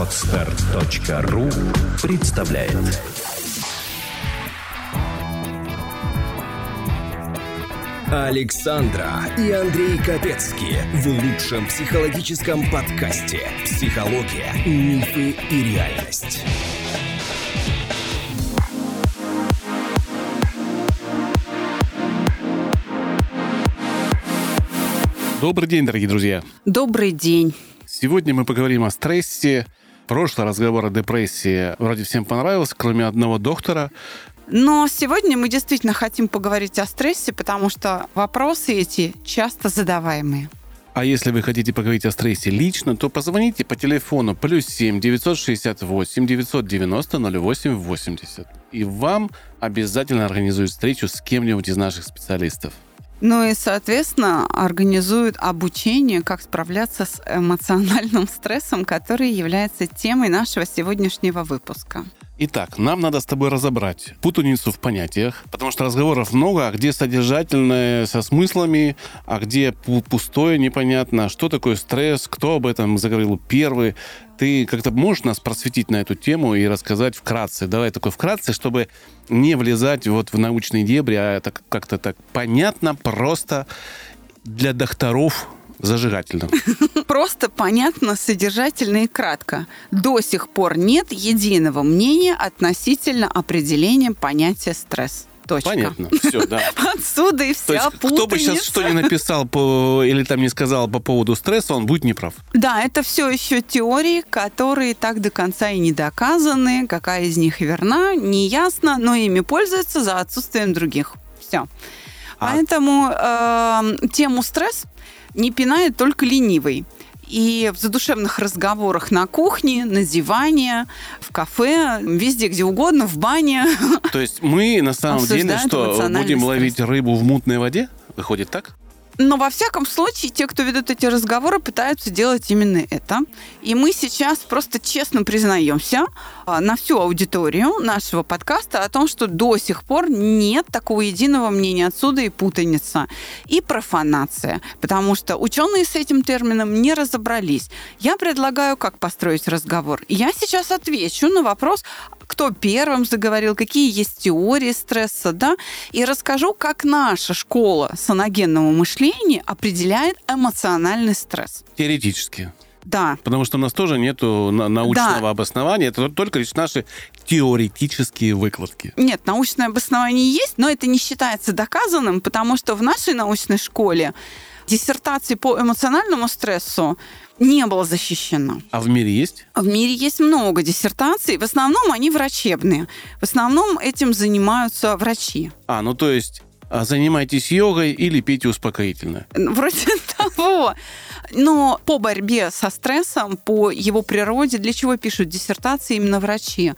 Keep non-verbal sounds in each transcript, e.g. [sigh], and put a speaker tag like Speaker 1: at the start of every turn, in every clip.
Speaker 1: Отстар.ру представляет Александра и Андрей Капецки в лучшем психологическом подкасте «Психология, мифы и реальность».
Speaker 2: Добрый день, дорогие друзья.
Speaker 3: Добрый день.
Speaker 2: Сегодня мы поговорим о стрессе. Прошлый разговор о депрессии вроде всем понравился, кроме одного доктора.
Speaker 3: Но сегодня мы действительно хотим поговорить о стрессе, потому что вопросы эти часто задаваемые.
Speaker 2: А если вы хотите поговорить о стрессе лично, то позвоните по телефону плюс 7 968 990 08 80. И вам обязательно организуют встречу с кем-нибудь из наших специалистов.
Speaker 3: Ну и, соответственно, организуют обучение, как справляться с эмоциональным стрессом, который является темой нашего сегодняшнего выпуска.
Speaker 2: Итак, нам надо с тобой разобрать путаницу в понятиях, потому что разговоров много, а где содержательное со смыслами, а где пустое непонятно, что такое стресс, кто об этом заговорил первый. Ты как-то можешь нас просветить на эту тему и рассказать вкратце? Давай такой вкратце, чтобы не влезать вот в научные дебри, а это как-то так понятно, просто для докторов зажигательно. [laughs]
Speaker 3: Просто, понятно, содержательно и кратко. До сих пор нет единого мнения относительно определения понятия стресс. Точка.
Speaker 2: Понятно, [laughs] все, да.
Speaker 3: Отсюда и вся То есть,
Speaker 2: кто бы сейчас что ни написал по, или там не сказал по поводу стресса, он будет неправ.
Speaker 3: Да, это все еще теории, которые так до конца и не доказаны. Какая из них верна, не ясно, но ими пользуются за отсутствием других. Все. А... Поэтому э, тему стресс не пинает только ленивый. И в задушевных разговорах на кухне, на диване, в кафе, везде, где угодно, в бане.
Speaker 2: То есть мы на самом деле что, будем ловить рыбу в мутной воде? Выходит так?
Speaker 3: Но во всяком случае, те, кто ведут эти разговоры, пытаются делать именно это. И мы сейчас просто честно признаемся а, на всю аудиторию нашего подкаста о том, что до сих пор нет такого единого мнения отсюда и путаница, и профанация. Потому что ученые с этим термином не разобрались. Я предлагаю, как построить разговор. Я сейчас отвечу на вопрос, кто первым заговорил, какие есть теории стресса, да, и расскажу, как наша школа саногенного мышления определяет эмоциональный стресс.
Speaker 2: Теоретически.
Speaker 3: Да.
Speaker 2: Потому что у нас тоже нет научного да. обоснования, это только лишь наши теоретические выкладки.
Speaker 3: Нет, научное обоснование есть, но это не считается доказанным, потому что в нашей научной школе диссертации по эмоциональному стрессу не было защищено.
Speaker 2: А в мире есть?
Speaker 3: В мире есть много диссертаций. В основном они врачебные. В основном этим занимаются врачи.
Speaker 2: А, ну то есть а, занимайтесь йогой или пейте успокоительное.
Speaker 3: Вроде [laughs] того. Но по борьбе со стрессом, по его природе, для чего пишут диссертации именно врачи?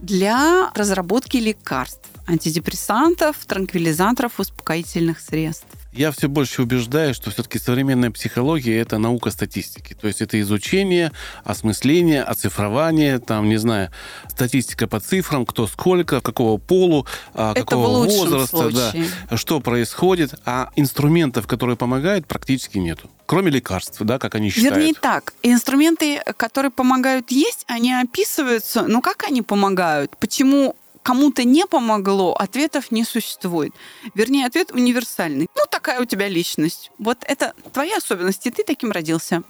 Speaker 3: Для разработки лекарств, антидепрессантов, транквилизаторов, успокоительных средств
Speaker 2: я все больше убеждаюсь, что все-таки современная психология это наука статистики. То есть это изучение, осмысление, оцифрование, там, не знаю, статистика по цифрам, кто сколько, какого полу, а, это какого возраста, да, что происходит, а инструментов, которые помогают, практически нету. Кроме лекарств, да, как они считают.
Speaker 3: Вернее так, инструменты, которые помогают есть, они описываются, ну как они помогают, почему кому-то не помогло, ответов не существует. Вернее, ответ универсальный. Ну, такая у тебя личность. Вот это твоя особенность, и ты таким родился.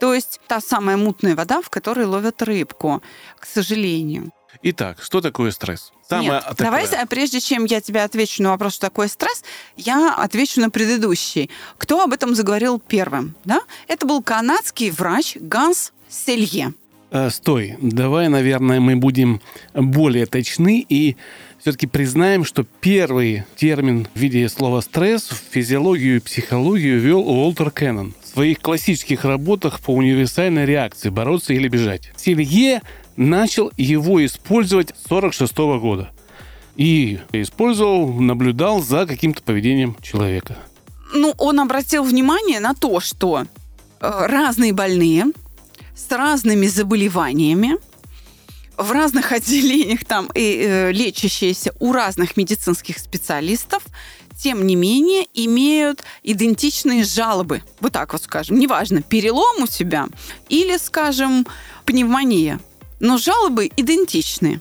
Speaker 3: То есть та самая мутная вода, в которой ловят рыбку, к сожалению.
Speaker 2: Итак, что такое стресс?
Speaker 3: Самое Нет, такое... давай, а прежде чем я тебе отвечу на вопрос, что такое стресс, я отвечу на предыдущий. Кто об этом заговорил первым? Да? Это был канадский врач Ганс Селье.
Speaker 2: Э, стой, давай, наверное, мы будем более точны и все-таки признаем, что первый термин в виде слова «стресс» в физиологию и психологию ввел Уолтер Кеннон в своих классических работах по универсальной реакции «бороться или бежать». Селье начал его использовать с 1946 года. И использовал, наблюдал за каким-то поведением человека.
Speaker 3: Ну, он обратил внимание на то, что э, разные больные с разными заболеваниями, в разных [laughs] отделениях там и э, лечащиеся у разных медицинских специалистов тем не менее имеют идентичные жалобы. Вот так вот скажем. Неважно, перелом у тебя или, скажем, пневмония. Но жалобы идентичны.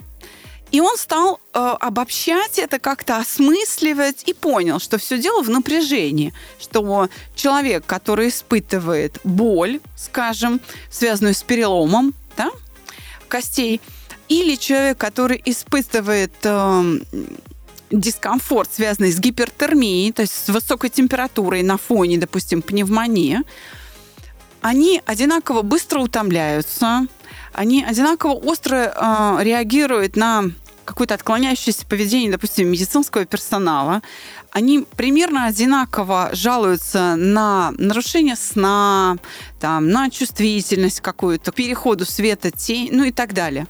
Speaker 3: И он стал э, обобщать это, как-то осмысливать и понял, что все дело в напряжении, что человек, который испытывает боль, скажем, связанную с переломом да, костей, или человек, который испытывает э, дискомфорт, связанный с гипертермией, то есть с высокой температурой на фоне, допустим, пневмонии, они одинаково быстро утомляются, они одинаково остро э, реагируют на какое-то отклоняющееся поведение, допустим, медицинского персонала, они примерно одинаково жалуются на нарушение сна, там, на чувствительность какую-то, переходу света, тень, ну и так далее.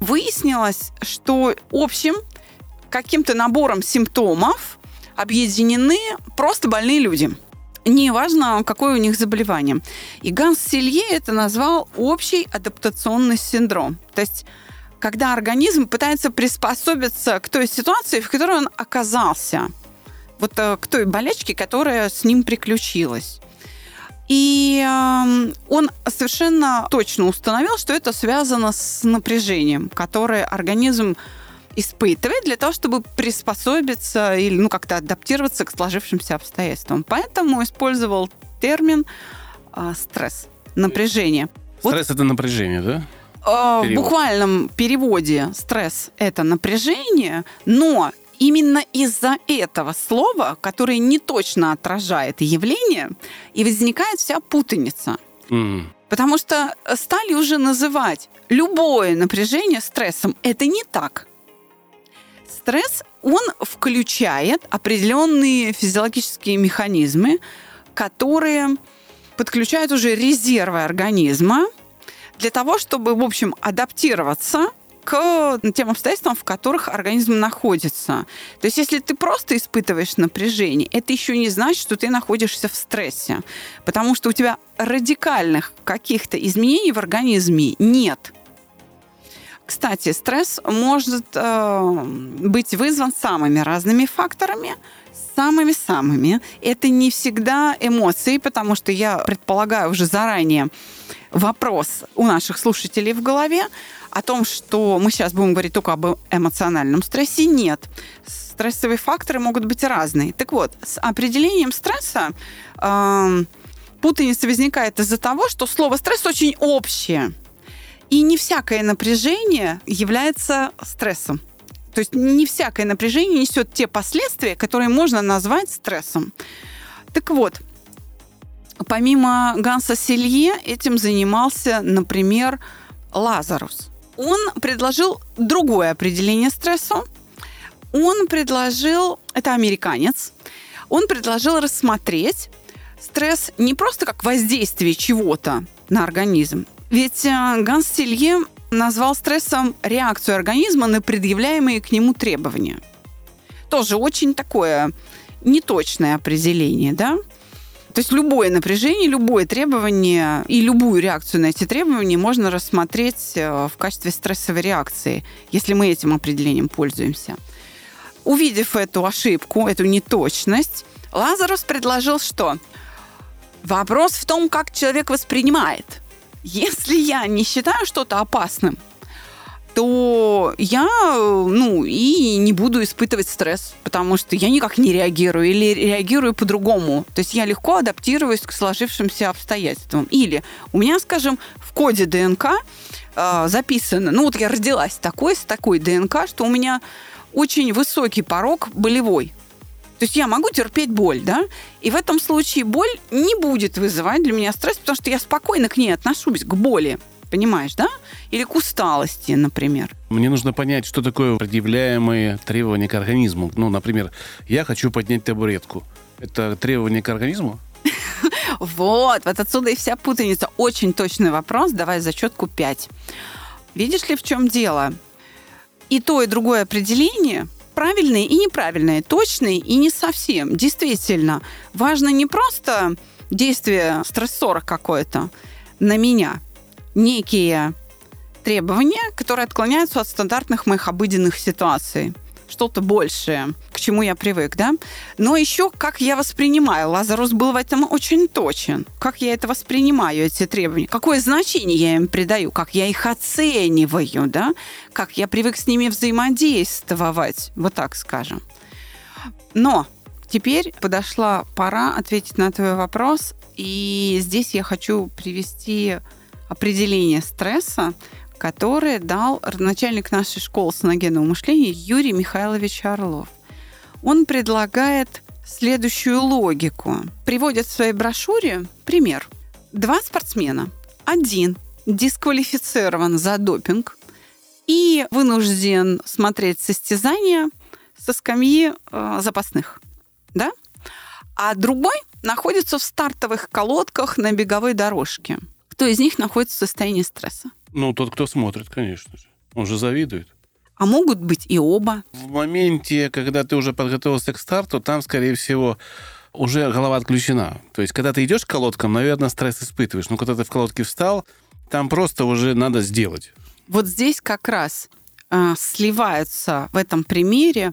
Speaker 3: Выяснилось, что общим каким-то набором симптомов объединены просто больные люди. Неважно, какое у них заболевание. И Ганс Селье это назвал общий адаптационный синдром. То есть когда организм пытается приспособиться к той ситуации, в которой он оказался. Вот э, к той болячке, которая с ним приключилась. И э, он совершенно точно установил, что это связано с напряжением, которое организм испытывает для того, чтобы приспособиться или ну, как-то адаптироваться к сложившимся обстоятельствам. Поэтому использовал термин э, стресс, напряжение.
Speaker 2: Стресс вот, это напряжение, да?
Speaker 3: Э, в буквальном переводе стресс это напряжение, но именно из-за этого слова, которое не точно отражает явление, и возникает вся путаница. Mm. Потому что стали уже называть любое напряжение стрессом. Это не так. Стресс, он включает определенные физиологические механизмы, которые подключают уже резервы организма, для того, чтобы, в общем, адаптироваться к тем обстоятельствам, в которых организм находится. То есть, если ты просто испытываешь напряжение, это еще не значит, что ты находишься в стрессе, потому что у тебя радикальных каких-то изменений в организме нет. Кстати, стресс может э, быть вызван самыми разными факторами, самыми-самыми. Это не всегда эмоции, потому что я предполагаю уже заранее, вопрос у наших слушателей в голове о том, что мы сейчас будем говорить только об эмоциональном стрессе. Нет. Стрессовые факторы могут быть разные. Так вот, с определением стресса э, путаница возникает из-за того, что слово стресс очень общее. И не всякое напряжение является стрессом. То есть не всякое напряжение несет те последствия, которые можно назвать стрессом. Так вот, Помимо Ганса Селье этим занимался, например, Лазарус. Он предложил другое определение стрессу. Он предложил, это американец, он предложил рассмотреть стресс не просто как воздействие чего-то на организм. Ведь э, Ганс Селье назвал стрессом реакцию организма на предъявляемые к нему требования. Тоже очень такое неточное определение, да? То есть любое напряжение, любое требование и любую реакцию на эти требования можно рассмотреть э, в качестве стрессовой реакции, если мы этим определением пользуемся. Увидев эту ошибку, эту неточность, Лазарус предложил что? Вопрос в том, как человек воспринимает. Если я не считаю что-то опасным, то я, ну, и не буду испытывать стресс, потому что я никак не реагирую или реагирую по-другому. То есть я легко адаптируюсь к сложившимся обстоятельствам. Или у меня, скажем, в коде ДНК э, записано, ну вот я родилась такой, с такой ДНК, что у меня очень высокий порог болевой. То есть я могу терпеть боль, да? И в этом случае боль не будет вызывать для меня стресс, потому что я спокойно к ней отношусь, к боли понимаешь, да? Или к усталости, например.
Speaker 2: Мне нужно понять, что такое предъявляемые требования к организму. Ну, например, я хочу поднять табуретку. Это требование к организму? [laughs]
Speaker 3: Вот, вот отсюда и вся путаница. Очень точный вопрос. Давай зачетку 5. Видишь ли, в чем дело? И то, и другое определение правильные и неправильные, точные и не совсем. Действительно, важно не просто действие стрессора какое-то на меня, некие требования, которые отклоняются от стандартных моих обыденных ситуаций. Что-то большее, к чему я привык, да. Но еще как я воспринимаю. Лазарус был в этом очень точен. Как я это воспринимаю, эти требования. Какое значение я им придаю, как я их оцениваю, да. Как я привык с ними взаимодействовать, вот так скажем. Но теперь подошла пора ответить на твой вопрос. И здесь я хочу привести определение стресса, которое дал начальник нашей школы саногенного мышления Юрий Михайлович Орлов. Он предлагает следующую логику. Приводит в своей брошюре пример. Два спортсмена. Один дисквалифицирован за допинг и вынужден смотреть состязания со скамьи э, запасных. Да? А другой находится в стартовых колодках на беговой дорожке. Кто из них находится в состоянии стресса?
Speaker 2: Ну, тот, кто смотрит, конечно же. Он же завидует.
Speaker 3: А могут быть и оба.
Speaker 2: В моменте, когда ты уже подготовился к старту, там, скорее всего, уже голова отключена. То есть, когда ты идешь к колодкам, наверное, стресс испытываешь. Но когда ты в колодке встал, там просто уже надо сделать.
Speaker 3: Вот здесь как раз э, сливаются в этом примере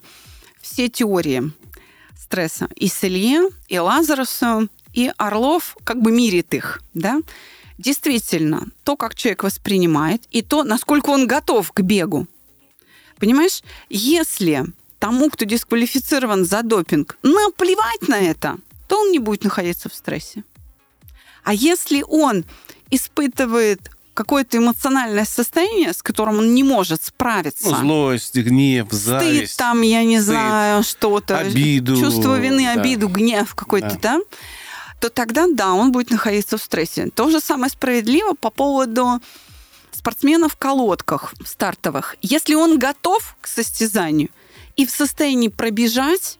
Speaker 3: все теории стресса. И Селье, и Лазарусу, и Орлов как бы мирит их, да? Действительно то, как человек воспринимает, и то, насколько он готов к бегу. Понимаешь, если тому, кто дисквалифицирован за допинг, наплевать на это, то он не будет находиться в стрессе. А если он испытывает какое-то эмоциональное состояние, с которым он не может справиться.
Speaker 2: Ну, злость, гнев, зависть.
Speaker 3: Стыд там, я не стыд, знаю, что-то.
Speaker 2: Обиду.
Speaker 3: Чувство вины, да. обиду, гнев какой-то, да? да? То тогда, да, он будет находиться в стрессе. То же самое справедливо по поводу спортсменов в колодках стартовых. Если он готов к состязанию и в состоянии пробежать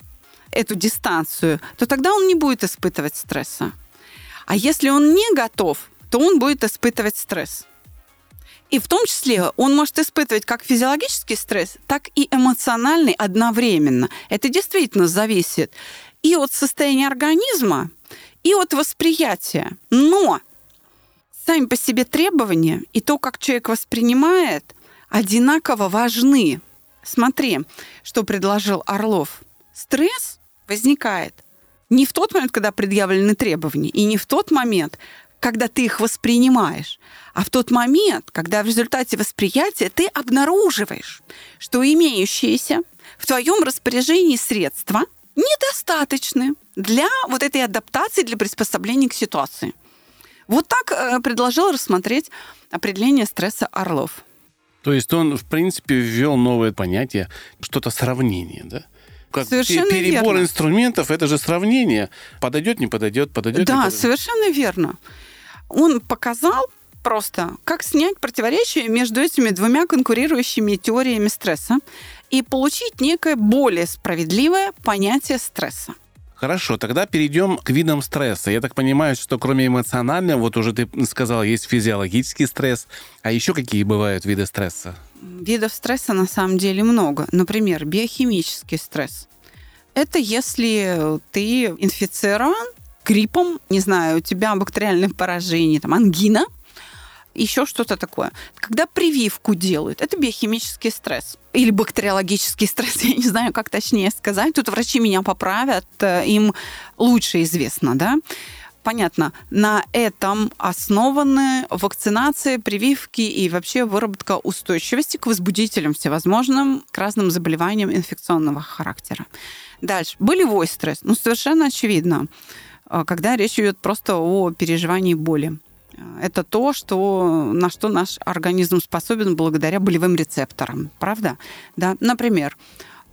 Speaker 3: эту дистанцию, то тогда он не будет испытывать стресса. А если он не готов, то он будет испытывать стресс. И в том числе он может испытывать как физиологический стресс, так и эмоциональный одновременно. Это действительно зависит и от состояния организма, и от восприятия. Но сами по себе требования и то, как человек воспринимает, одинаково важны. Смотри, что предложил Орлов. Стресс возникает не в тот момент, когда предъявлены требования, и не в тот момент, когда ты их воспринимаешь, а в тот момент, когда в результате восприятия ты обнаруживаешь, что имеющиеся в твоем распоряжении средства – недостаточны для вот этой адаптации, для приспособления к ситуации. Вот так э, предложил рассмотреть определение стресса Орлов.
Speaker 2: То есть он, в принципе, ввел новое понятие, что-то сравнение, да? Как
Speaker 3: совершенно
Speaker 2: перебор
Speaker 3: верно.
Speaker 2: инструментов, это же сравнение. Подойдет, не подойдет, подойдет.
Speaker 3: Да,
Speaker 2: не подойдет.
Speaker 3: совершенно верно. Он показал просто, как снять противоречие между этими двумя конкурирующими теориями стресса и получить некое более справедливое понятие стресса.
Speaker 2: Хорошо, тогда перейдем к видам стресса. Я так понимаю, что кроме эмоционального, вот уже ты сказал, есть физиологический стресс. А еще какие бывают виды стресса?
Speaker 3: Видов стресса на самом деле много. Например, биохимический стресс. Это если ты инфицирован гриппом, не знаю, у тебя бактериальное поражение, там, ангина – еще что-то такое. Когда прививку делают, это биохимический стресс. Или бактериологический [laughs] стресс, я не знаю, как точнее сказать. Тут врачи меня поправят, э, им лучше известно, да. Понятно, на этом основаны вакцинация, прививки и вообще выработка устойчивости к возбудителям всевозможным, к разным заболеваниям инфекционного характера. Дальше. Болевой стресс. Ну, совершенно очевидно, э, когда речь идет просто о переживании боли. Это то, что, на что наш организм способен благодаря болевым рецепторам. Правда? Да? Например,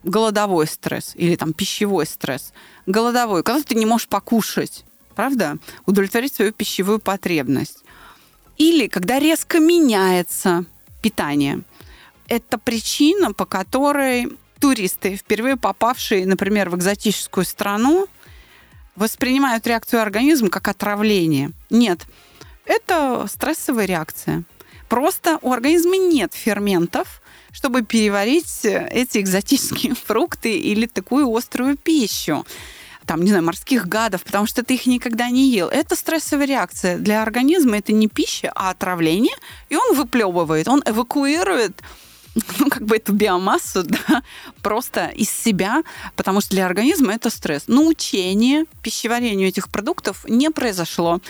Speaker 3: голодовой стресс или там пищевой стресс. Голодовой, когда ты не можешь покушать, правда? Удовлетворить свою пищевую потребность. Или когда резко меняется питание. Это причина, по которой туристы, впервые попавшие, например, в экзотическую страну, воспринимают реакцию организма как отравление. Нет, это стрессовая реакция. Просто у организма нет ферментов, чтобы переварить эти экзотические [laughs] фрукты или такую острую пищу там, не знаю, морских гадов, потому что ты их никогда не ел. Это стрессовая реакция. Для организма это не пища, а отравление, и он выплевывает, он эвакуирует [laughs] ну, как бы эту биомассу, [laughs] да, просто из себя, потому что для организма это стресс. Научение пищеварению этих продуктов не произошло.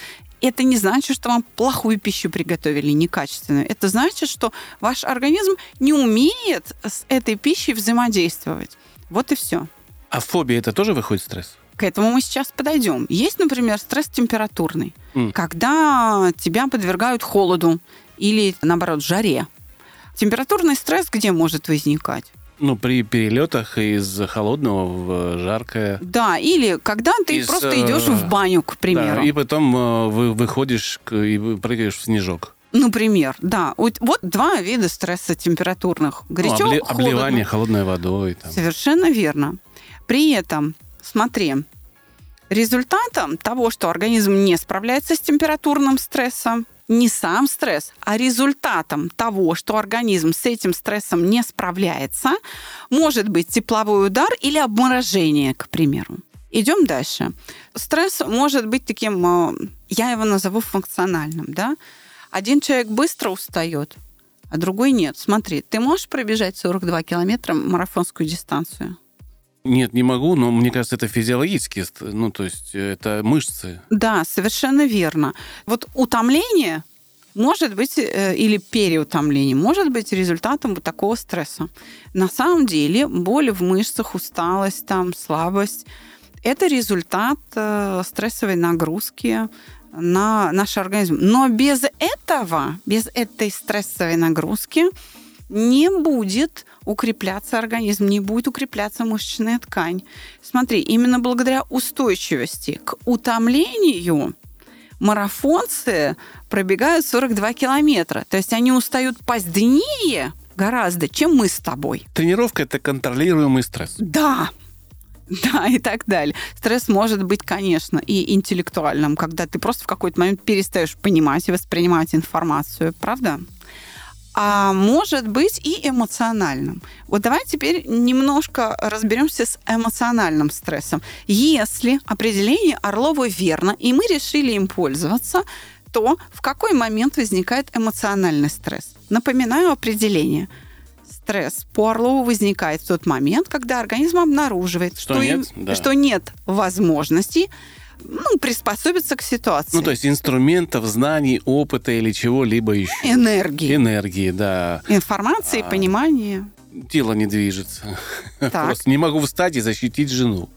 Speaker 3: Это не значит, что вам плохую пищу приготовили, некачественную. Это значит, что ваш организм не умеет с этой пищей взаимодействовать. Вот и все.
Speaker 2: А фобия это тоже выходит стресс?
Speaker 3: К этому мы сейчас подойдем. Есть, например, стресс температурный, mm. когда тебя подвергают холоду или, наоборот, жаре. Температурный стресс где может возникать?
Speaker 2: Ну, при перелетах из холодного в жаркое.
Speaker 3: Да, или когда ты из, просто идешь в баню, к примеру.
Speaker 2: Да, и потом э, вы выходишь и прыгаешь в снежок.
Speaker 3: Например, да. Вот два вида стресса температурных. Горячо, ну, обли-
Speaker 2: Обливание холодной водой.
Speaker 3: Там. Совершенно верно. При этом, смотри, результатом того, что организм не справляется с температурным стрессом, не сам стресс, а результатом того, что организм с этим стрессом не справляется, может быть тепловой удар или обморожение, к примеру. Идем дальше. Стресс может быть таким, э, я его назову функциональным, да? Один человек быстро устает, а другой нет. Смотри, ты можешь пробежать 42 километра марафонскую дистанцию?
Speaker 2: Нет, не могу, но мне кажется, это физиологически, ну, то есть э, это мышцы.
Speaker 3: Да, совершенно верно. Вот утомление может быть, э, или переутомление, может быть результатом вот такого стресса. На самом деле боль в мышцах, усталость, там, слабость – это результат э, стрессовой нагрузки на наш организм. Но без этого, без этой стрессовой нагрузки не будет укрепляться организм, не будет укрепляться мышечная ткань. Смотри, именно благодаря устойчивости к утомлению марафонцы пробегают 42 километра. То есть они устают позднее гораздо, чем мы с тобой.
Speaker 2: Тренировка – это контролируемый стресс.
Speaker 3: Да, да, и так далее. Стресс может быть, конечно, и интеллектуальным, когда ты просто в какой-то момент перестаешь понимать и воспринимать информацию, правда? А может быть и эмоциональным. Вот давай теперь немножко разберемся с эмоциональным стрессом. Если определение Орлова верно, и мы решили им пользоваться, то в какой момент возникает эмоциональный стресс? Напоминаю определение. Стресс по Орлову возникает в тот момент, когда организм обнаруживает, что, что, нет, им, да. что нет возможности ну, приспособиться к ситуации.
Speaker 2: Ну, то есть инструментов, знаний, опыта или чего-либо еще.
Speaker 3: Энергии.
Speaker 2: Энергии, да.
Speaker 3: Информации, а, понимания.
Speaker 2: Тело не движется. Так. [laughs] Просто не могу встать и защитить жену.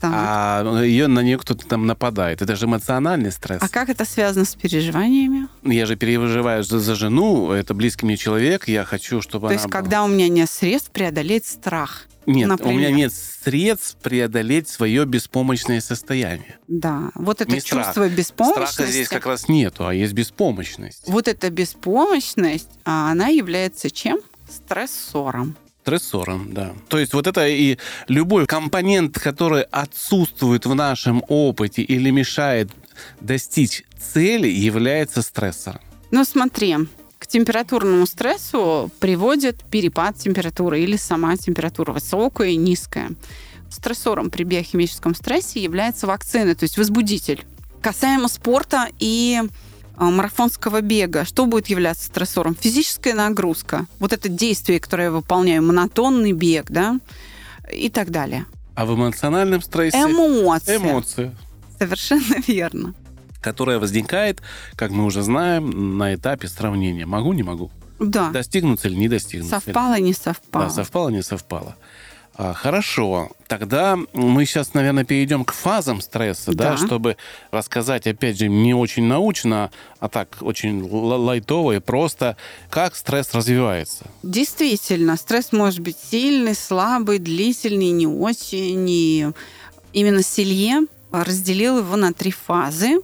Speaker 2: Так. А ее на нее кто-то там нападает. Это же эмоциональный стресс.
Speaker 3: А как это связано с переживаниями?
Speaker 2: Я же переживаю за, за жену, это близкий мне человек, я хочу, чтобы
Speaker 3: То
Speaker 2: она...
Speaker 3: есть, когда у меня нет средств преодолеть страх.
Speaker 2: Нет,
Speaker 3: например.
Speaker 2: у меня нет средств преодолеть свое беспомощное состояние.
Speaker 3: Да, вот это не чувство страх. беспомощности.
Speaker 2: Страха здесь как раз нету, а есть беспомощность.
Speaker 3: Вот эта беспомощность, а она является чем? Стрессором.
Speaker 2: Стрессором, да. То есть вот это и любой компонент, который отсутствует в нашем опыте или мешает достичь цели, является стрессором.
Speaker 3: Ну смотри, к температурному стрессу приводит перепад температуры или сама температура высокая и низкая. Стрессором при биохимическом стрессе является вакцина, то есть возбудитель. Касаемо спорта и марафонского бега, что будет являться стрессором? Физическая нагрузка. Вот это действие, которое я выполняю, монотонный бег, да, и так далее.
Speaker 2: А в эмоциональном стрессе?
Speaker 3: Эмоции.
Speaker 2: Эмоции.
Speaker 3: Совершенно верно
Speaker 2: которая возникает, как мы уже знаем, на этапе сравнения. Могу, не могу.
Speaker 3: Да.
Speaker 2: Достигнуться или не достигнуться.
Speaker 3: Совпало, не совпало.
Speaker 2: Да, совпало, не совпало. А, хорошо. Тогда мы сейчас, наверное, перейдем к фазам стресса, да. да, чтобы рассказать, опять же, не очень научно, а так очень лайтово и просто, как стресс развивается.
Speaker 3: Действительно, стресс может быть сильный, слабый, длительный, не очень. И именно Селье разделил его на три фазы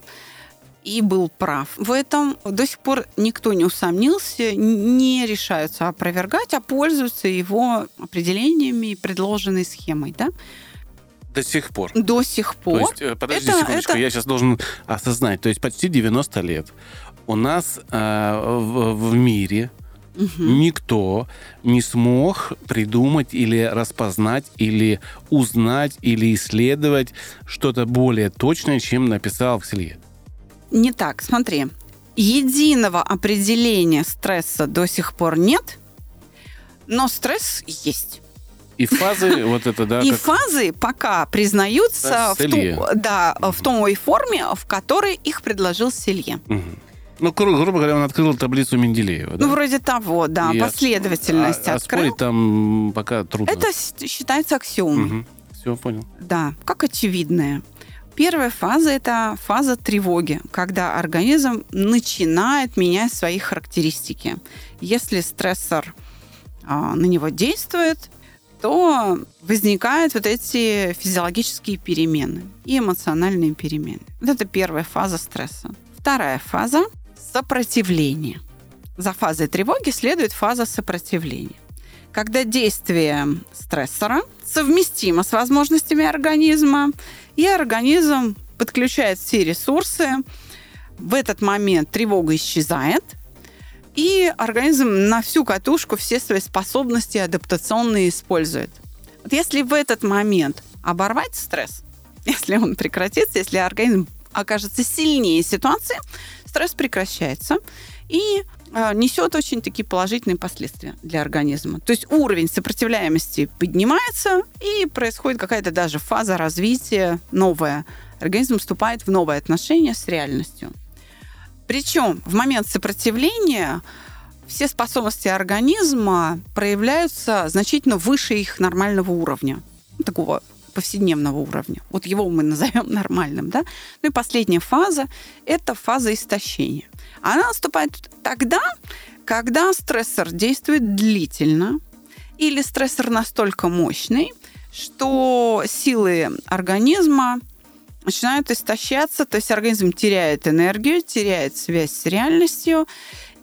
Speaker 3: и был прав. В этом до сих пор никто не усомнился, не решаются опровергать, а пользуются его определениями и предложенной схемой. Да?
Speaker 2: До сих пор.
Speaker 3: До сих пор. То
Speaker 2: есть, э, подожди это, секундочку, это... я сейчас должен осознать. То есть почти 90 лет у нас э, в, в мире угу. никто не смог придумать или распознать, или узнать, или исследовать что-то более точное, чем написал в Селье
Speaker 3: не так. Смотри, единого определения стресса до сих пор нет, Но стресс есть.
Speaker 2: И фазы, [laughs] вот это, да?
Speaker 3: И
Speaker 2: как-
Speaker 3: фазы пока признаются в,
Speaker 2: Селье.
Speaker 3: ту- да, в той форме, в которой их предложил Селье.
Speaker 2: Мгм. Ну, гру- грубо говоря, он открыл таблицу Менделеева, да?
Speaker 3: Ну, вроде того, да,
Speaker 2: И ос-
Speaker 3: последовательность
Speaker 2: а-
Speaker 3: открыл.
Speaker 2: оспорить там пока трудно.
Speaker 3: Это считается аксиомой.
Speaker 2: Все, понял.
Speaker 3: Да, как очевидное. Первая фаза – это фаза тревоги, когда организм начинает менять свои характеристики. Если стрессор а, на него действует, то возникают вот эти физиологические перемены и эмоциональные перемены. Вот это первая фаза стресса. Вторая фаза – сопротивление. За фазой тревоги следует фаза сопротивления. Когда действие стрессора совместимо с возможностями организма, и организм подключает все ресурсы, в этот момент тревога исчезает, и организм на всю катушку все свои способности адаптационные использует. Вот если в этот момент оборвать стресс, [laughs] если он прекратится, если организм окажется сильнее ситуации, стресс прекращается и несет очень такие положительные последствия для организма. То есть уровень сопротивляемости поднимается, и происходит какая-то даже фаза развития новая. Организм вступает в новые отношения с реальностью. Причем в момент сопротивления все способности организма проявляются значительно выше их нормального уровня, такого повседневного уровня. Вот его мы назовем [laughs] нормальным, да? Ну и последняя фаза – это фаза истощения. Она наступает тогда, когда стрессор действует длительно или стрессор настолько мощный, что силы организма начинают истощаться, то есть организм теряет энергию, теряет связь с реальностью,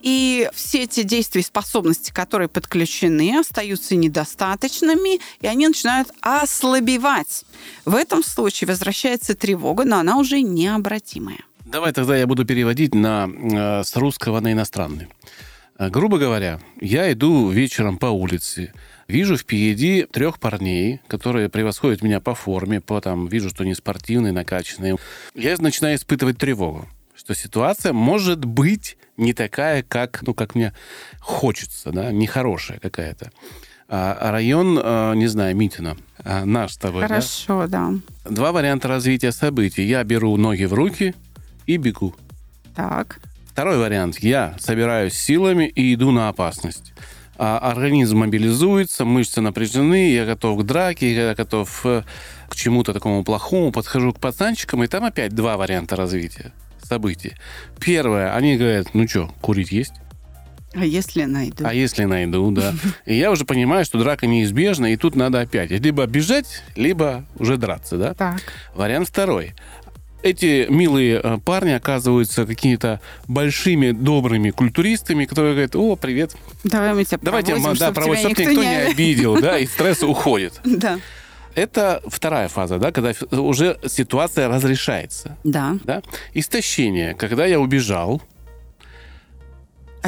Speaker 3: и все эти действия и способности, которые подключены, остаются недостаточными, и они начинают ослабевать. В этом случае возвращается тревога, но она уже необратимая.
Speaker 2: Давай тогда я буду переводить на, э, с русского на иностранный. Э, Грубо говоря, я иду вечером по улице, вижу впереди трех парней, которые превосходят меня по форме, по там, вижу, что они спортивные, накачанные. Я начинаю испытывать тревогу, что ситуация может быть не такая, как, ну, как мне хочется, да, нехорошая какая-то. А а район, э, не знаю, Митина, а, наш с тобой, да?
Speaker 3: Хорошо, да.
Speaker 2: Два варианта развития событий. Я беру ноги в руки и бегу.
Speaker 3: Так.
Speaker 2: Второй вариант. Я собираюсь силами и иду на опасность. А организм мобилизуется, мышцы напряжены, я готов к драке, я готов э, к чему-то такому плохому, подхожу к пацанчикам, и там опять два варианта развития событий. Первое, они говорят, ну что, курить есть?
Speaker 3: А если найду?
Speaker 2: А если найду, да. И я уже понимаю, что драка неизбежна, и тут надо опять либо бежать, либо уже драться, да?
Speaker 3: Так.
Speaker 2: Вариант второй. Эти милые э, парни оказываются какими-то большими, добрыми культуристами, которые говорят, о, привет,
Speaker 3: Давай мы тебя
Speaker 2: давайте
Speaker 3: проводим,
Speaker 2: ма- да,
Speaker 3: чтобы
Speaker 2: проводим,
Speaker 3: тебя
Speaker 2: чтобы никто не обидел, да, и [laughs] стресс уходит.
Speaker 3: Да.
Speaker 2: Это вторая фаза, да, когда уже ситуация разрешается.
Speaker 3: Да.
Speaker 2: Да? Истощение, когда я убежал,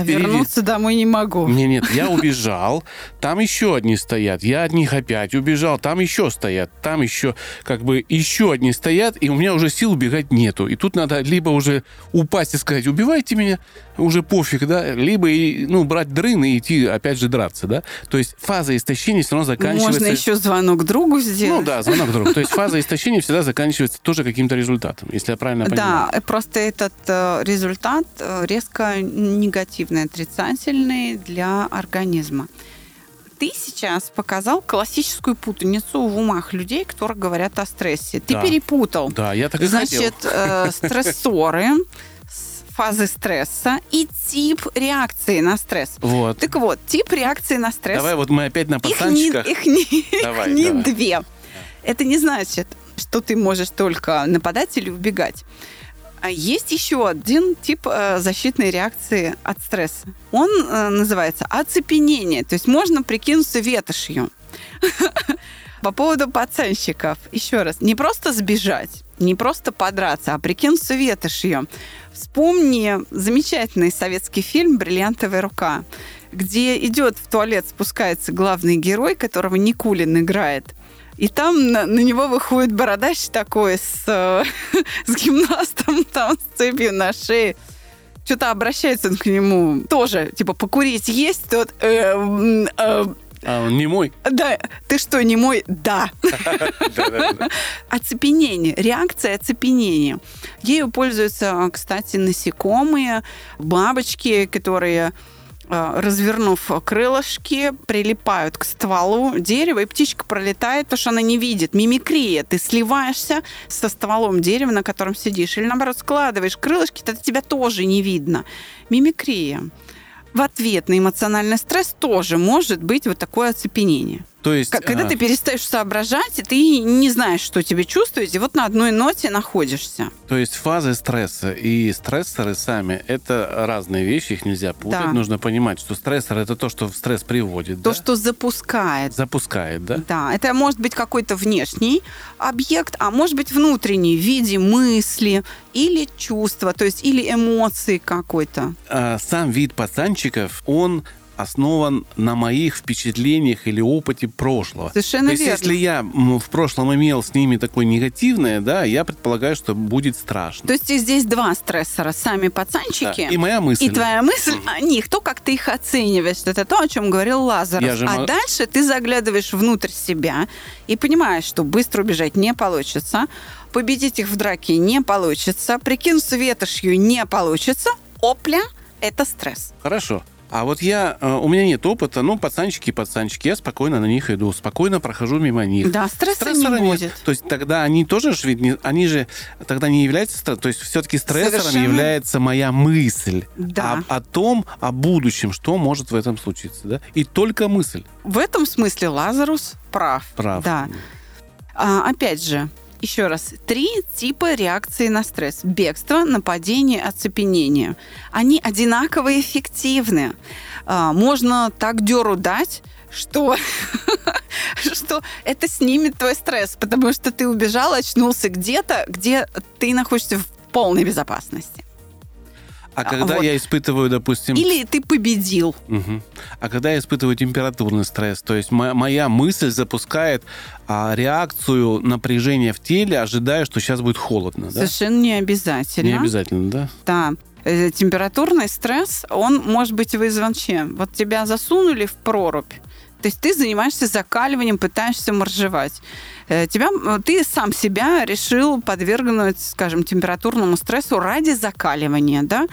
Speaker 3: А
Speaker 2: Впереди.
Speaker 3: вернуться домой не могу.
Speaker 2: Не, нет, я [laughs] убежал, там еще одни стоят, я от них опять убежал, там еще стоят, там еще как бы еще одни стоят, и у меня уже сил убегать нету. И тут надо либо уже упасть и сказать, убивайте меня, уже пофиг, да, либо и, ну, брать дрын и идти опять же драться, да. То есть фаза истощения все равно заканчивается...
Speaker 3: Можно еще звонок другу
Speaker 2: Ну
Speaker 3: сделать.
Speaker 2: да, звонок другу. То есть фаза истощения всегда заканчивается тоже каким-то результатом, если я правильно понимаю.
Speaker 3: Да, просто этот э, результат э, резко негативный, отрицательный для организма. Ты сейчас показал классическую путаницу в умах людей, которые говорят о стрессе. Ты
Speaker 2: Да.
Speaker 3: перепутал.
Speaker 2: Да, я так и
Speaker 3: Значит,
Speaker 2: хотел.
Speaker 3: э, стрессоры, фазы стресса и тип реакции на стресс.
Speaker 2: Вот.
Speaker 3: Так вот, тип реакции на стресс
Speaker 2: Давай вот мы опять на
Speaker 3: их не,
Speaker 2: пацанчиках.
Speaker 3: их не, [laughs]
Speaker 2: Давай,
Speaker 3: их не
Speaker 2: давай.
Speaker 3: две. Это не значит, что ты можешь только нападать или убегать. А есть еще один тип э, защитной реакции от стресса. Он э, называется оцепенение. То есть можно прикинуться ветошью. [laughs] По поводу пацанщиков. Еще раз. Не просто сбежать, не просто подраться, а прикинуться ветошью. Вспомни замечательный советский фильм «Бриллиантовая рука», где идет в туалет, спускается главный герой, которого Никулин играет. И там на, на него выходит бородач такой с, э, [laughs] с гимнастом, там, с цепью на шее. Что-то обращается он к нему тоже, типа, покурить есть? Тот, «Э, э,
Speaker 2: А он не мой.
Speaker 3: Да, ты что, не мой? Да. [laughs] Оцепенение, реакция оцепенения. Ею пользуются, кстати, насекомые, бабочки, которые развернув крылышки, прилипают к стволу дерева, и птичка пролетает, потому что она не видит. Мимикрия. Ты сливаешься со стволом дерева, на котором сидишь. Или, наоборот, складываешь крылышки, тогда тебя тоже не видно. Мимикрия в ответ на эмоциональный стресс тоже может быть вот такое оцепенение.
Speaker 2: То есть...
Speaker 3: Когда
Speaker 2: а,
Speaker 3: ты перестаешь соображать, и ты не знаешь, что тебе чувствуете, вот на одной ноте находишься.
Speaker 2: То есть фазы стресса и стрессоры сами — это разные вещи, их нельзя путать.
Speaker 3: Да.
Speaker 2: Нужно понимать, что стрессор — это то, что в стресс приводит.
Speaker 3: То,
Speaker 2: да?
Speaker 3: что запускает.
Speaker 2: Запускает, да?
Speaker 3: Да, это может быть какой-то внешний объект, а может быть внутренний в виде мысли или чувства, то есть или эмоции какой-то.
Speaker 2: А, Сам вид пацанчиков, он основан на моих впечатлениях или опыте прошлого.
Speaker 3: Совершенно
Speaker 2: То есть,
Speaker 3: верно.
Speaker 2: если я в прошлом имел с ними такое негативное, да, я предполагаю, что будет страшно.
Speaker 3: То есть здесь два стрессора. Сами
Speaker 2: Да.
Speaker 3: пацанчики.
Speaker 2: И моя мысль.
Speaker 3: И твоя мысль о них, то, как ты их оцениваешь, это то, о чем говорил Лазарев.
Speaker 2: Я же
Speaker 3: а дальше ты заглядываешь внутрь себя и понимаешь, что быстро убежать не получится, победить их в драке не получится, прикинуться ветошью не получится. Опля – это стресс.
Speaker 2: Хорошо. А вот я, э, у меня нет опыта, ну, пацанчики, пацанчики, я спокойно на них иду, спокойно прохожу мимо них.
Speaker 3: Да, стресса
Speaker 2: Стрессора
Speaker 3: не
Speaker 2: нет.
Speaker 3: будет.
Speaker 2: То есть тогда они тоже ж ведь не, они же тогда не являются. То есть все-таки стрессором
Speaker 3: Совершенно.
Speaker 2: является моя мысль
Speaker 3: Да.
Speaker 2: о, о том, о будущем, что может в этом случиться, да? И только мысль.
Speaker 3: В этом смысле Лазарус прав.
Speaker 2: Прав.
Speaker 3: Да. А, опять же, еще раз, три типа реакции на стресс. Бегство, нападение, оцепенение. Они одинаково эффективны. А, можно так деру дать, что, [laughs] что это снимет твой стресс, потому что ты убежал, очнулся где-то, где ты находишься в полной безопасности.
Speaker 2: А когда
Speaker 3: вот.
Speaker 2: я испытываю, допустим,
Speaker 3: Или ты победил.
Speaker 2: Мгм. А когда я испытываю температурный стресс, то есть мо- моя мысль запускает а, реакцию напряжения в теле, ожидая, что сейчас будет холодно, да?
Speaker 3: Совершенно не обязательно.
Speaker 2: Не обязательно, да?
Speaker 3: Да. Э, Температурный стресс, он может быть вызван чем? Вот тебя засунули в прорубь, то есть ты занимаешься закаливанием, пытаешься моржевать. Э, Тебя, э, ты сам себя решил подвергнуть, скажем, температурному стрессу ради закаливания, да?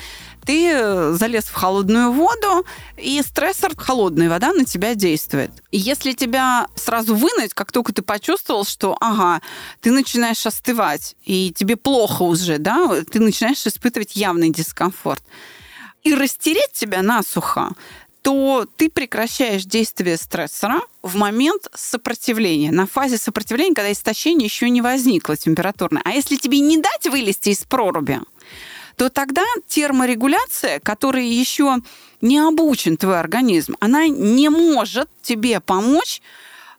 Speaker 3: Ты э, залез в холодную воду, и стрессор, холодная вода на тебя действует. И если тебя сразу вынуть, как только ты почувствовал, что, ага, ты начинаешь остывать, и тебе плохо уже, да, ты начинаешь испытывать явный дискомфорт, и растереть тебя насухо, то ты прекращаешь действие стрессора в момент сопротивления, на фазе сопротивления, когда истощение еще не возникло температурное. А если тебе не дать вылезти из проруби, то тогда терморегуляция, которой еще не обучен твой организм, она не может тебе помочь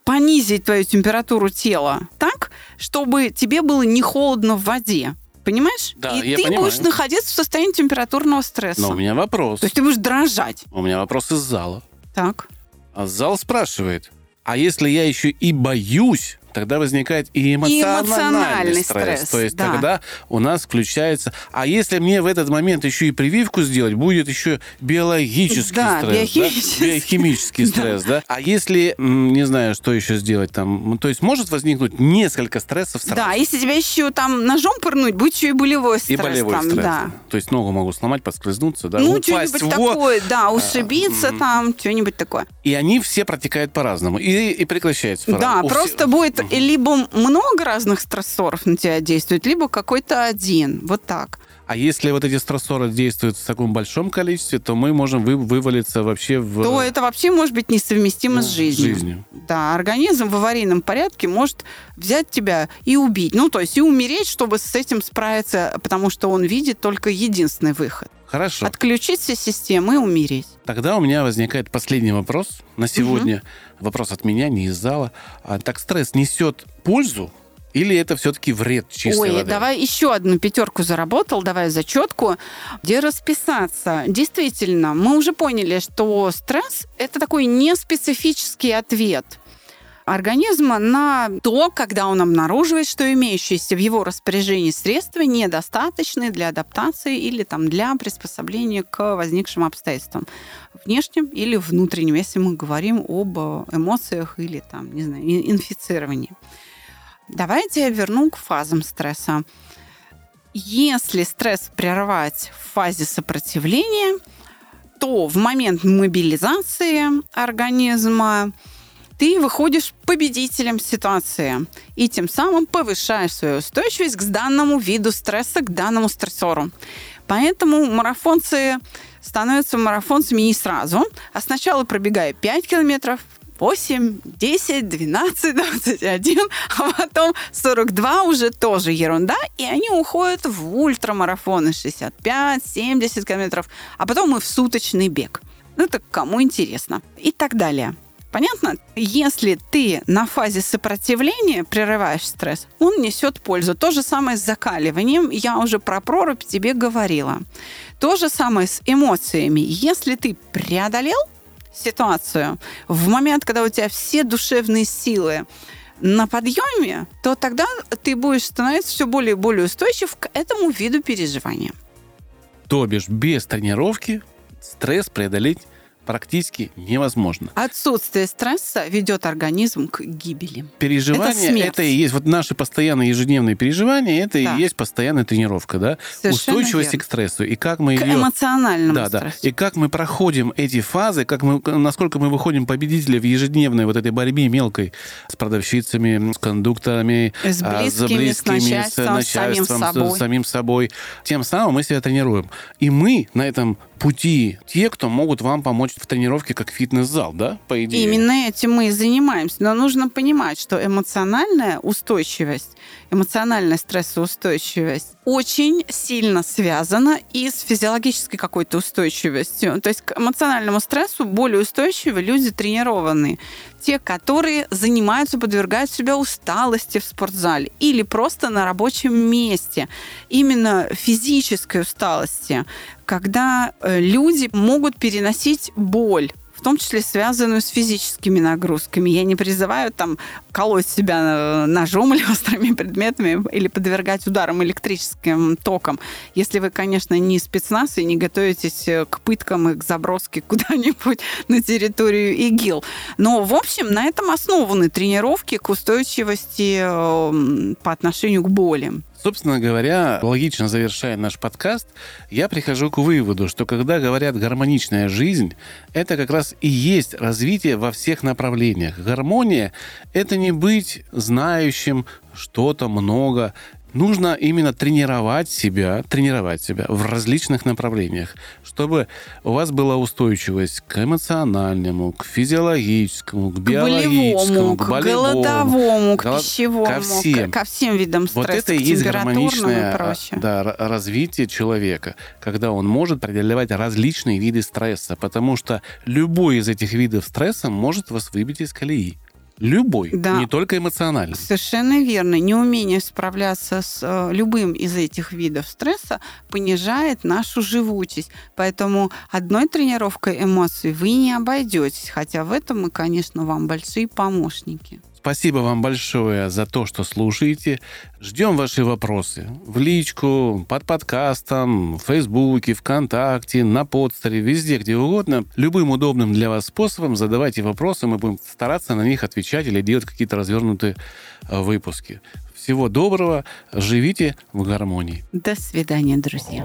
Speaker 3: понизить твою температуру тела так, чтобы тебе было не холодно в воде. Понимаешь?
Speaker 2: Да,
Speaker 3: И
Speaker 2: я
Speaker 3: ты
Speaker 2: понимаю.
Speaker 3: будешь находиться в состоянии температурного стресса.
Speaker 2: Но у меня вопрос.
Speaker 3: То есть ты будешь дрожать.
Speaker 2: У меня вопрос из зала.
Speaker 3: Так.
Speaker 2: А зал спрашивает, а если я еще и боюсь, тогда возникает и эмоциональный,
Speaker 3: эмоциональный
Speaker 2: стресс.
Speaker 3: стресс,
Speaker 2: То есть
Speaker 3: да.
Speaker 2: тогда у нас включается... А если мне в этот момент еще и прививку сделать, будет еще биологический
Speaker 3: Да,
Speaker 2: стресс.
Speaker 3: биохимический.
Speaker 2: Да? Биохимический
Speaker 3: Да.
Speaker 2: стресс, да? А если, не знаю, что еще сделать там... То есть может возникнуть несколько стрессов сразу?
Speaker 3: Да, если тебя еще там ножом пырнуть, будет еще и болевой
Speaker 2: И
Speaker 3: стресс.
Speaker 2: болевой
Speaker 3: там,
Speaker 2: стресс.
Speaker 3: Да.
Speaker 2: То есть ногу могу сломать, подскользнуться, да?
Speaker 3: Ну,
Speaker 2: упасть
Speaker 3: что-нибудь
Speaker 2: в воду.
Speaker 3: такое, да, ушибиться там, что-нибудь такое.
Speaker 2: И они все протекают по-разному. И, и прекращаются
Speaker 3: Да,
Speaker 2: по-разному. У
Speaker 3: просто
Speaker 2: всех-
Speaker 3: будет
Speaker 2: Мгм.
Speaker 3: либо много разных стрессоров на тебя действует, либо какой-то один. Вот так.
Speaker 2: А если вот эти стрессоры действуют в таком большом количестве, то мы можем вы- вывалиться вообще в...
Speaker 3: То это вообще может быть несовместимо
Speaker 2: ну,
Speaker 3: с жизнью.
Speaker 2: жизнью.
Speaker 3: Да, организм в аварийном порядке может взять тебя и убить. Ну, то есть и умереть, чтобы с этим справиться, потому что он видит только единственный выход.
Speaker 2: Хорошо.
Speaker 3: Отключить все системы и умереть.
Speaker 2: Тогда у меня возникает последний вопрос на сегодня. Вопрос от меня, не из зала. А, так стресс несет пользу или это все-таки вред чистой
Speaker 3: Ой,
Speaker 2: воды?
Speaker 3: давай еще одну пятерку заработал, давай зачетку. Где расписаться? Действительно, мы уже поняли, что стресс – это такой неспецифический ответ. организма на то, когда он обнаруживает, что имеющиеся в его распоряжении средства недостаточны для адаптации или там, для приспособления к возникшим обстоятельствам внешним или внутренним, если мы говорим об эмоциях или там, не знаю, инфицировании. Давайте я верну к фазам стресса. Если стресс прервать в фазе сопротивления, то в момент мобилизации организма ты выходишь победителем ситуации и тем самым повышаешь свою устойчивость к данному виду стресса, к данному стрессору. Поэтому марафонцы становятся марафонцами не сразу, а сначала пробегая 5 километров, 8, 10, 12, 21, а потом 42 уже тоже ерунда, и они уходят в ультрамарафоны 65, 70 километров, а потом и в суточный бег. Ну, это кому интересно. И так далее. Понятно? Если ты на фазе сопротивления прерываешь стресс, он несет пользу. То же самое с закаливанием. Я уже про прорубь тебе говорила. То же самое с эмоциями. Если ты преодолел ситуацию в момент, когда у тебя все душевные силы на подъеме, то тогда ты будешь становиться все более и более устойчив к этому виду переживания.
Speaker 2: То бишь без тренировки стресс преодолеть практически невозможно.
Speaker 3: Отсутствие стресса ведет организм к гибели.
Speaker 2: Переживания это, это и есть вот наши постоянные ежедневные переживания, это да. и есть постоянная тренировка, да, Совершенно устойчивости верно. к стрессу и как мы
Speaker 3: к
Speaker 2: ее
Speaker 3: эмоциональному
Speaker 2: да, стрессу. да, и как мы проходим эти фазы, как мы насколько мы выходим победители в ежедневной вот этой борьбе мелкой с продавщицами, с кондукторами,
Speaker 3: с близкими, с, близкими, с начальством, с, начальством, самим собой.
Speaker 2: С, самим собой. Тем самым мы себя тренируем. И мы на этом пути те, кто могут вам помочь в тренировке как фитнес-зал, да, по идее?
Speaker 3: Именно этим мы и занимаемся. Но нужно понимать, что эмоциональная устойчивость, эмоциональная стрессоустойчивость очень сильно связана и с физиологической какой-то устойчивостью. То есть к эмоциональному стрессу более устойчивы люди тренированные. Те, которые занимаются, подвергают себя усталости в спортзале или просто на рабочем месте. Именно физической усталости, когда э, люди могут переносить боль в том числе связанную с физическими нагрузками. Я не призываю там колоть себя э, ножом [laughs] или острыми предметами или подвергать ударам электрическим током. Если вы, конечно, не спецназ и не готовитесь э, к пыткам и к заброске [laughs] куда-нибудь на территорию ИГИЛ. Но, в общем, на этом основаны тренировки к устойчивости по отношению к боли.
Speaker 2: Собственно говоря, логично завершая наш подкаст, я прихожу к выводу, что когда говорят «гармоничная жизнь», это как раз и есть развитие во всех направлениях. Гармония — это не быть знающим что-то много, нужно именно тренировать себя, тренировать себя в различных направлениях, чтобы у вас была устойчивость к эмоциональному, к физиологическому, к биологическому,
Speaker 3: к, болевому, к голодовому, к пищевому, ко всем, ко всем видам стресса,
Speaker 2: вот это и есть гармоничное да, развитие человека, когда он может преодолевать различные виды стресса, потому что любой из этих видов стресса может вас выбить из колеи. Любой, да. не только эмоциональный.
Speaker 3: Совершенно верно. Неумение справляться с э, любым из этих видов стресса понижает нашу живучесть. Поэтому одной тренировкой эмоций вы не обойдетесь. Хотя в этом мы, конечно, вам большие помощники.
Speaker 2: Спасибо вам большое за то, что слушаете. Ждем ваши вопросы в личку, под подкастом, в Фейсбуке, ВКонтакте, на подстере, везде, где угодно. Любым удобным для вас способом задавайте вопросы, мы будем стараться на них отвечать или делать какие-то развернутые э, выпуски. Всего доброго, живите в гармонии.
Speaker 3: До свидания, друзья.